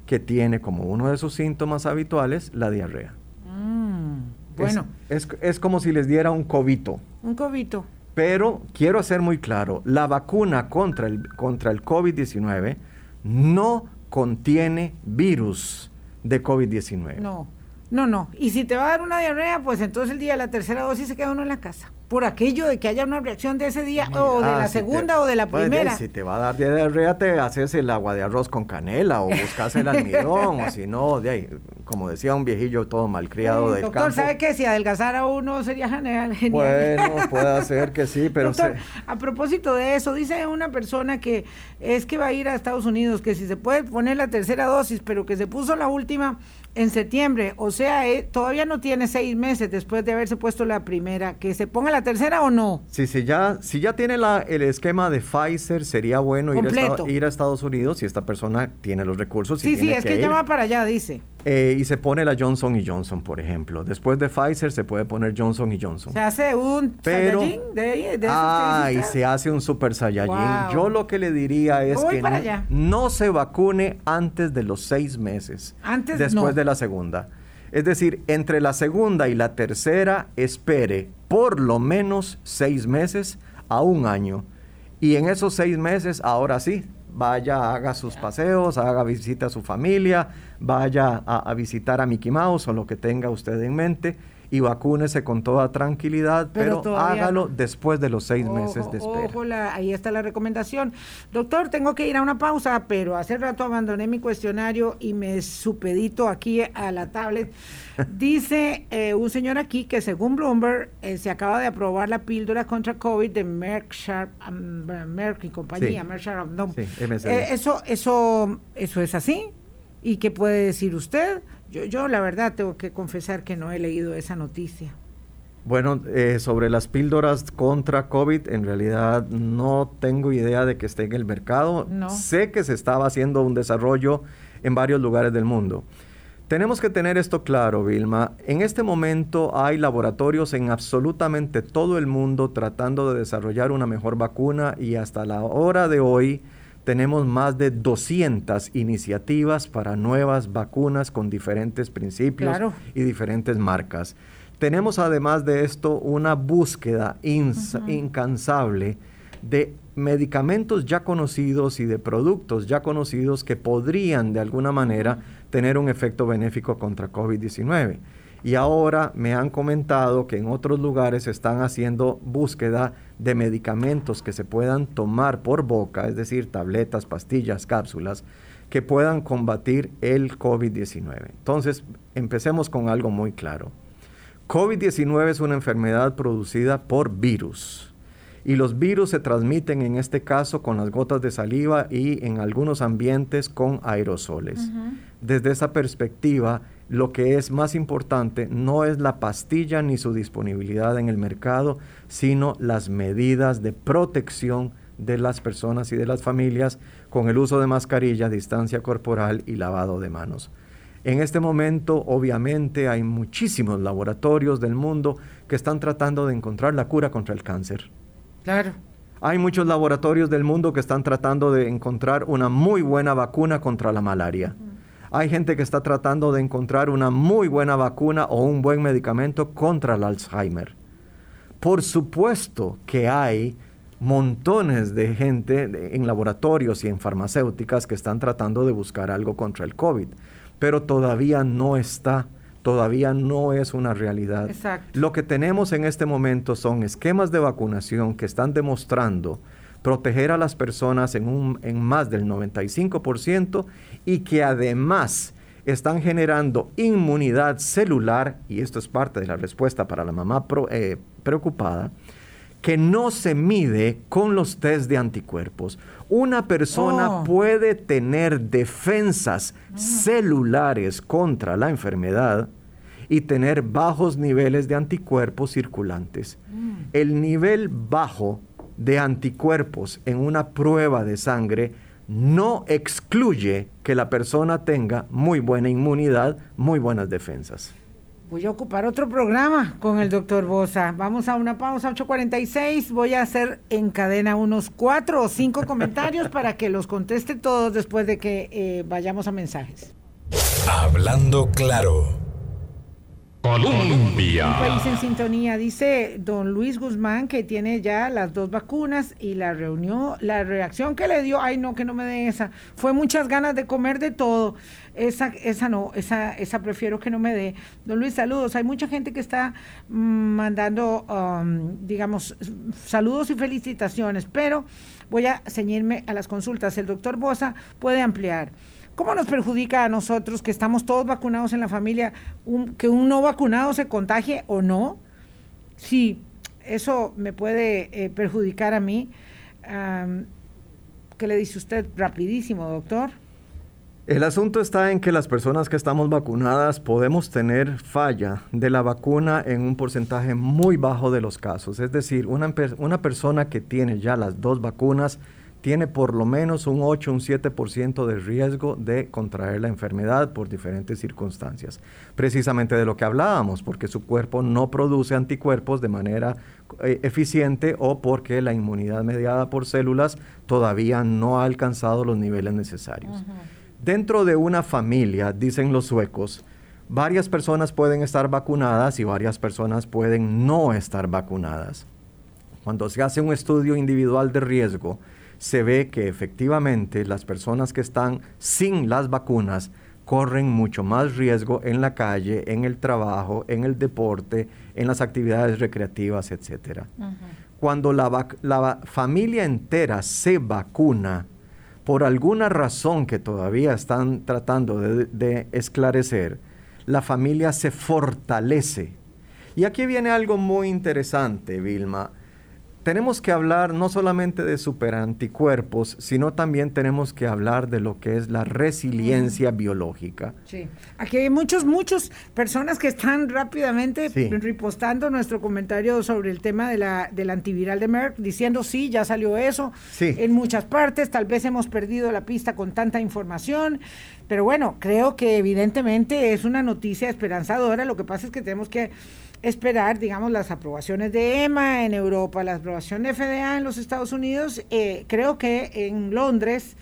que tiene como uno de sus síntomas habituales la diarrea. Mm, Es- bueno, es, es como si les diera un cobito. un cobito. Pero quiero hacer muy claro, la vacuna contra el, contra el COVID-19 no contiene virus de COVID-19. No, no, no. Y si te va a dar una diarrea, pues entonces el día de la tercera dosis se queda uno en la casa. Por aquello de que haya una reacción de ese día, o de Ah, la si te- segunda, o de la pues, primera. si te va a dar diarrea, te haces el agua de arroz con canela o buscas el almidón, o si no, de ahí, como decía un viejillo todo malcriado Eh, del doctor, campo. ¿sabe qué? Si adelgazara uno sería genial. genial. Bueno, puede ser que sí, pero Doctor, se- a propósito de eso, dice una persona que es que va a ir a Estados Unidos, que si se puede poner la tercera dosis, pero que se puso la última en septiembre, o sea, eh, todavía no tiene seis meses después de haberse puesto la primera, que se ponga la tercera o no. Sí, si ya, si ya tiene la, el esquema de Pfizer, sería bueno ir a, ir a Estados Unidos si esta persona tiene los recursos. y Sí, sí, tiene es que ya ir. va para allá, dice. Eh, y se pone la Johnson y Johnson, por ejemplo. Después de Pfizer se puede poner Johnson y Johnson. Se hace un Pero, Saiyajin de, ahí, de ah, y se hace un super saiyajin. Wow. Yo lo que le diría es Voy que no, se vacune antes de los seis meses. Antes Después no. de la segunda. Es decir, entre la segunda y la tercera, espere por lo menos seis meses a un año. Y en esos seis meses, ahora sí, vaya, haga sus paseos, haga visita a su familia, vaya a, a visitar a Mickey Mouse o lo que tenga usted en mente y vacúnese con toda tranquilidad, Pero hágalo no. después de los seis Ojo, meses de espera. ojo, la- ahí está la recomendación. Doctor, tengo que ir a una pausa, pero hace rato abandoné mi cuestionario y me supedito aquí a la tablet. Dice eh, un señor aquí que según Bloomberg eh, se acaba de aprobar la píldora contra COVID de Merck Sharp, um, Merck y compañía, Sí. Merck Sharp, no. Sí. Eh, eso, eso, eso es así. ¿Y qué puede decir usted? Yo, yo la verdad tengo que confesar que no he leído esa noticia. Bueno, eh, sobre las píldoras contra COVID, en realidad no tengo idea de que esté en el mercado. No. Sé que se estaba haciendo un desarrollo en varios lugares del mundo. Tenemos que tener esto claro, Vilma. En este momento hay laboratorios en absolutamente todo el mundo tratando de desarrollar una mejor vacuna y hasta la hora de hoy tenemos más de 200 iniciativas para nuevas vacunas con diferentes principios Claro. y diferentes marcas. Tenemos además de esto una búsqueda incansable de medicamentos ya conocidos y de productos ya conocidos que podrían de alguna manera tener un efecto benéfico contra COVID-19. Y ahora me han comentado que en otros lugares están haciendo búsqueda de medicamentos que se puedan tomar por boca, es decir, tabletas, pastillas, cápsulas, que puedan combatir el COVID-19. Entonces, empecemos con algo muy claro. COVID-19 es una enfermedad producida por virus. Y los virus se transmiten en este caso con las gotas de saliva y en algunos ambientes con aerosoles. Desde esa perspectiva, lo que es más importante no es la pastilla ni su disponibilidad en el mercado, sino las medidas de protección de las personas y de las familias con el uso de mascarilla, distancia corporal y lavado de manos. En este momento, obviamente, hay muchísimos laboratorios del mundo que están tratando de encontrar la cura contra el cáncer. Claro. Hay muchos laboratorios del mundo que están tratando de encontrar una muy buena vacuna contra la malaria. Hay gente que está tratando de encontrar una muy buena vacuna o un buen medicamento contra el Alzheimer. Por supuesto que hay montones de gente en laboratorios y en farmacéuticas que están tratando de buscar algo contra el COVID, pero todavía no está, todavía no es una realidad. Lo que tenemos en este momento son esquemas de vacunación que están demostrando proteger a las personas en, un, en más del 95% y que además están generando inmunidad celular, y esto es parte de la respuesta para la mamá eh, preocupada, que no se mide con los test de anticuerpos. Una persona oh. puede tener defensas celulares contra la enfermedad y tener bajos niveles de anticuerpos circulantes. Mm. El nivel bajo de anticuerpos en una prueba de sangre no excluye que la persona tenga muy buena inmunidad, muy buenas defensas. Voy a ocupar otro programa con el doctor Bosa. Vamos a una pausa 8.46. Voy a hacer en cadena unos cuatro o cinco comentarios para que los conteste todos después de que eh, vayamos a mensajes. Hablando claro. Un país en sintonía, dice don Luis Guzmán que tiene ya las dos vacunas y la reunión, la reacción que le dio, ay no, que no me dé esa, fue muchas ganas de comer de todo. Esa, esa no, esa, esa prefiero que no me dé. Don Luis, saludos. Hay mucha gente que está mm, mandando, um, digamos, saludos y felicitaciones, pero voy a ceñirme a las consultas. El doctor Bosa puede ampliar. ¿Cómo nos perjudica a nosotros que estamos todos vacunados en la familia que un no vacunado se contagie o no? Sí, eso me puede eh, perjudicar a mí. ¿Qué le dice usted? Rapidísimo, doctor. El asunto está en que las personas que estamos vacunadas podemos tener falla de la vacuna en un porcentaje muy bajo de los casos. Es decir, una, una persona que tiene ya las dos vacunas tiene por lo menos un 8, un 7% de riesgo de contraer la enfermedad por diferentes circunstancias. Precisamente de lo que hablábamos, porque su cuerpo no produce anticuerpos de manera eh, eficiente o porque la inmunidad mediada por células todavía no ha alcanzado los niveles necesarios. Dentro de una familia, dicen los suecos, varias personas pueden estar vacunadas y varias personas pueden no estar vacunadas. Cuando se hace un estudio individual de riesgo, se ve que efectivamente las personas que están sin las vacunas corren mucho más riesgo en la calle, en el trabajo, en el deporte, en las actividades recreativas, etc. Cuando la, familia entera se vacuna, por alguna razón que todavía están tratando de esclarecer, la familia se fortalece. Y aquí viene algo muy interesante, Vilma tenemos que hablar no solamente de superanticuerpos, sino también tenemos que hablar de lo que es la resiliencia biológica. Sí, aquí hay muchos, muchas personas que están rápidamente ripostando nuestro comentario sobre el tema de la, del antiviral de Merck, diciendo sí, ya salió eso en muchas partes, tal vez hemos perdido la pista con tanta información, pero bueno, creo que evidentemente es una noticia esperanzadora, lo que pasa es que tenemos que esperar, digamos, las aprobaciones de EMA en Europa, la aprobación de FDA en los Estados Unidos. Eh, creo que en Londres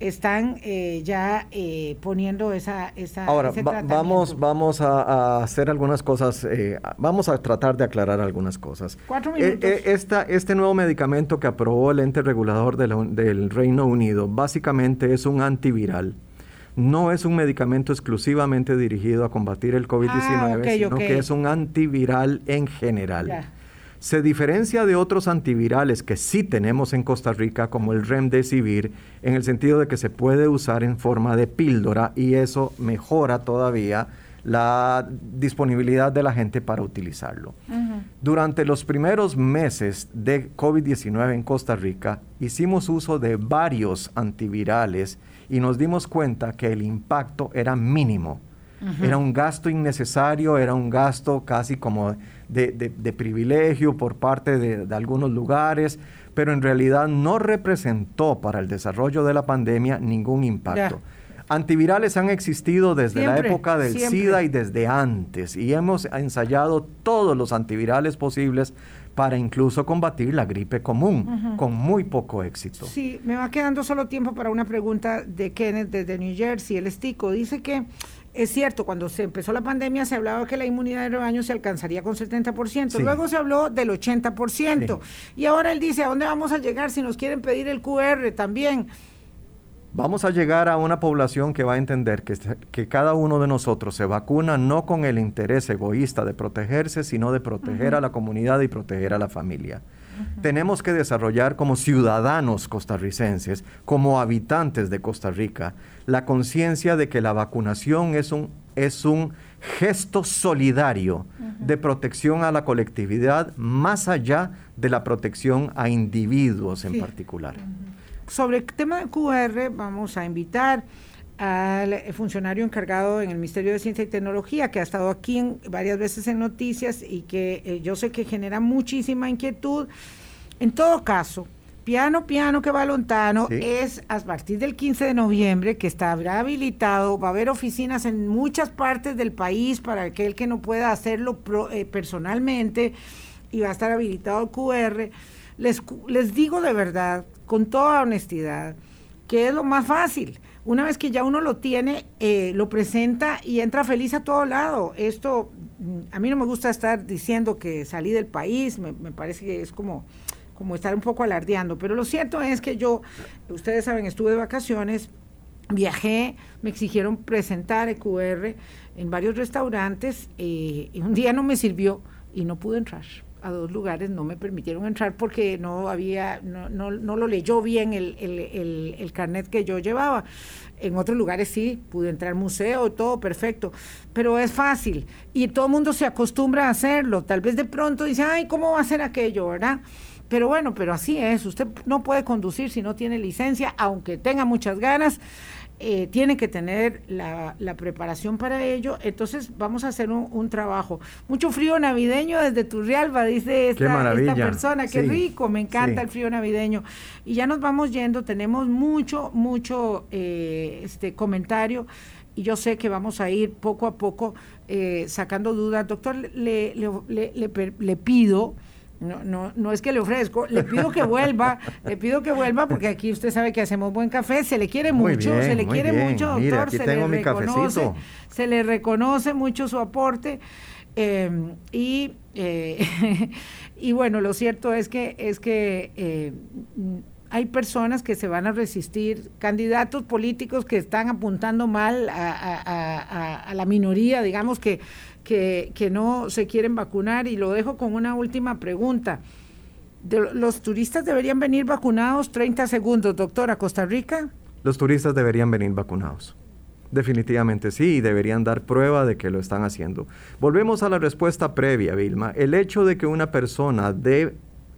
están eh, ya eh, poniendo esa, esa Ahora, vamos, vamos a, hacer algunas cosas, vamos a tratar de aclarar algunas cosas. Cuatro minutos. este nuevo medicamento que aprobó el ente regulador del Reino Unido básicamente es un antiviral no es un medicamento exclusivamente dirigido a combatir el COVID-19, ah, sino que es un antiviral en general. Se diferencia de otros antivirales que sí tenemos en Costa Rica, como el Remdesivir, en el sentido de que se puede usar en forma de píldora y eso mejora todavía la disponibilidad de la gente para utilizarlo. Durante los primeros meses de COVID-19 en Costa Rica, hicimos uso de varios antivirales y nos dimos cuenta que el impacto era mínimo. Era un gasto innecesario, era un gasto casi como de, privilegio por parte de, algunos lugares, pero en realidad no representó para el desarrollo de la pandemia ningún impacto. Antivirales han existido desde la época del SIDA y desde antes, y hemos ensayado todos los antivirales posibles para incluso combatir la gripe común, con muy poco éxito. Sí, me va quedando solo tiempo para una pregunta de Kenneth desde New Jersey, el estico. Dice que es cierto, cuando se empezó la pandemia se hablaba que la inmunidad de rebaño se alcanzaría con 70%, luego se habló del 80%, y ahora él dice, ¿a dónde vamos a llegar si nos quieren pedir el QR también? Vamos a llegar a una población que va a entender que, que, cada uno de nosotros se vacuna no con el interés egoísta de protegerse, sino de proteger a la comunidad y proteger a la familia. Tenemos que desarrollar como ciudadanos costarricenses, como habitantes de Costa Rica, la conciencia de que la vacunación es un, es un gesto solidario de protección a la colectividad más allá de la protección a individuos en particular sobre el tema de QR vamos a invitar al funcionario encargado en el Ministerio de Ciencia y Tecnología, que ha estado aquí varias veces en noticias y que eh, yo sé que genera muchísima inquietud. En todo caso, Piano Piano que va Lontano es a partir del 15 de noviembre que estará habilitado, va a haber oficinas en muchas partes del país para aquel que no pueda hacerlo eh, personalmente y va a estar habilitado el QR. Les, les digo de verdad con toda honestidad, que es lo más fácil. Una vez que ya uno lo tiene, eh, lo presenta y entra feliz a todo lado. Esto, mm, a mí no me gusta estar diciendo que salí del país, me, parece que es como, como estar un poco alardeando, pero lo cierto es que yo, ustedes saben, estuve de vacaciones, viajé, me exigieron presentar el QR en varios restaurantes eh, y un día no me sirvió y no pude entrar a dos lugares no me permitieron entrar porque no había, no, no, no lo leyó bien el, el, el, carnet que yo llevaba. En otros lugares sí, pude entrar museo, todo perfecto, pero es fácil y todo el mundo se acostumbra a hacerlo. Tal vez de pronto dice, ay, ¿cómo va a ser aquello, verdad? Pero bueno, pero así es, usted no puede conducir si no tiene licencia, aunque tenga muchas ganas. Eh, tiene que tener la, preparación para ello. Entonces vamos a hacer un, trabajo. Mucho frío navideño desde Turrialba, dice esta, esta persona. Qué rico, me encanta el frío navideño. Y ya nos vamos yendo, tenemos mucho, mucho eh, este comentario y yo sé que vamos a ir poco a poco eh, sacando dudas. Doctor, le, le, le, le pido no, no, no es que le ofrezco, le pido que vuelva, le pido que vuelva porque aquí usted sabe que hacemos buen café, se le quiere mucho, se le quiere mucho, doctor, se le reconoce, se le reconoce mucho su aporte em, y eh, y bueno, lo cierto es que es que eh, hay personas que se van a resistir, candidatos políticos que están apuntando mal a, a la minoría, digamos que que, no se quieren vacunar. Y lo dejo con una última pregunta. ¿Los turistas deberían venir vacunados 30 segundos, doctor, a Costa Rica? Los turistas deberían venir vacunados. Definitivamente sí, y deberían dar prueba de que lo están haciendo. Volvemos a la respuesta previa, Vilma. El hecho de que una persona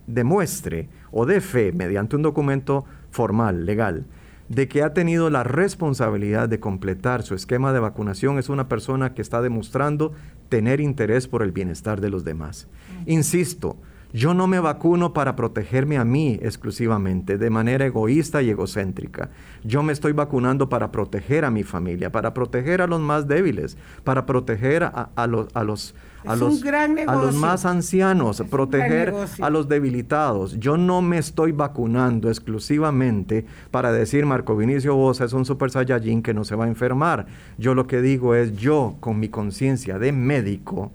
demuestre o dé fe mediante un documento formal, legal, de que ha tenido la responsabilidad de completar su esquema de vacunación es una persona que está demostrando tener interés por el bienestar de los demás. Insisto, yo no me vacuno para protegerme a mí exclusivamente, de manera egoísta y egocéntrica. Yo me estoy vacunando para proteger a mi familia, para proteger a los más débiles, para proteger a, los, a los a los, a los más ancianos, proteger a los debilitados. Yo no me estoy vacunando exclusivamente para decir Marco Vinicio Bosa es un super saiyajin que no se va a enfermar. Yo lo que digo es yo con mi conciencia de médico,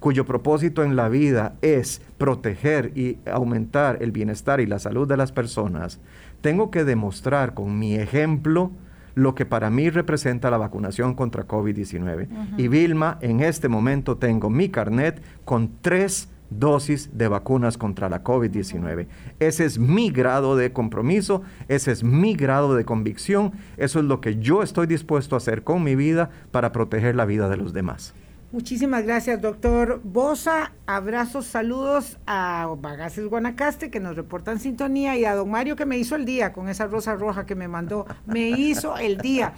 cuyo propósito en la vida es proteger y aumentar el bienestar y la salud de las personas, tengo que demostrar con mi ejemplo lo que para mí representa la vacunación contra COVID-19. Y Vilma, en este momento tengo mi carnet con tres dosis de vacunas contra la COVID-19. Ese es mi grado de compromiso, ese es mi grado de convicción, eso es lo que yo estoy dispuesto a hacer con mi vida para proteger la vida de los demás. Muchísimas gracias, doctor Bosa. Abrazos, saludos a Bagaces Guanacaste, que nos reportan sintonía, y a don Mario, que me hizo el día con esa rosa roja que me mandó. Me hizo el día.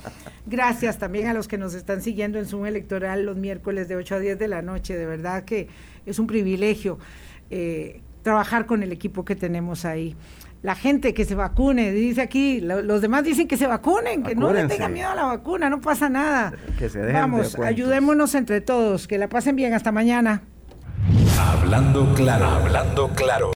Gracias también a los que nos están siguiendo en Zoom Electoral los miércoles de 8 a 10 de la noche. De verdad que es un privilegio eh, trabajar con el equipo que tenemos ahí la gente que se vacune, dice aquí, los demás dicen que se vacunen, que no le tengan miedo a la vacuna, no pasa nada. Que se Vamos, ayudémonos entre todos, que la pasen bien, hasta mañana. Hablando claro, hablando claro.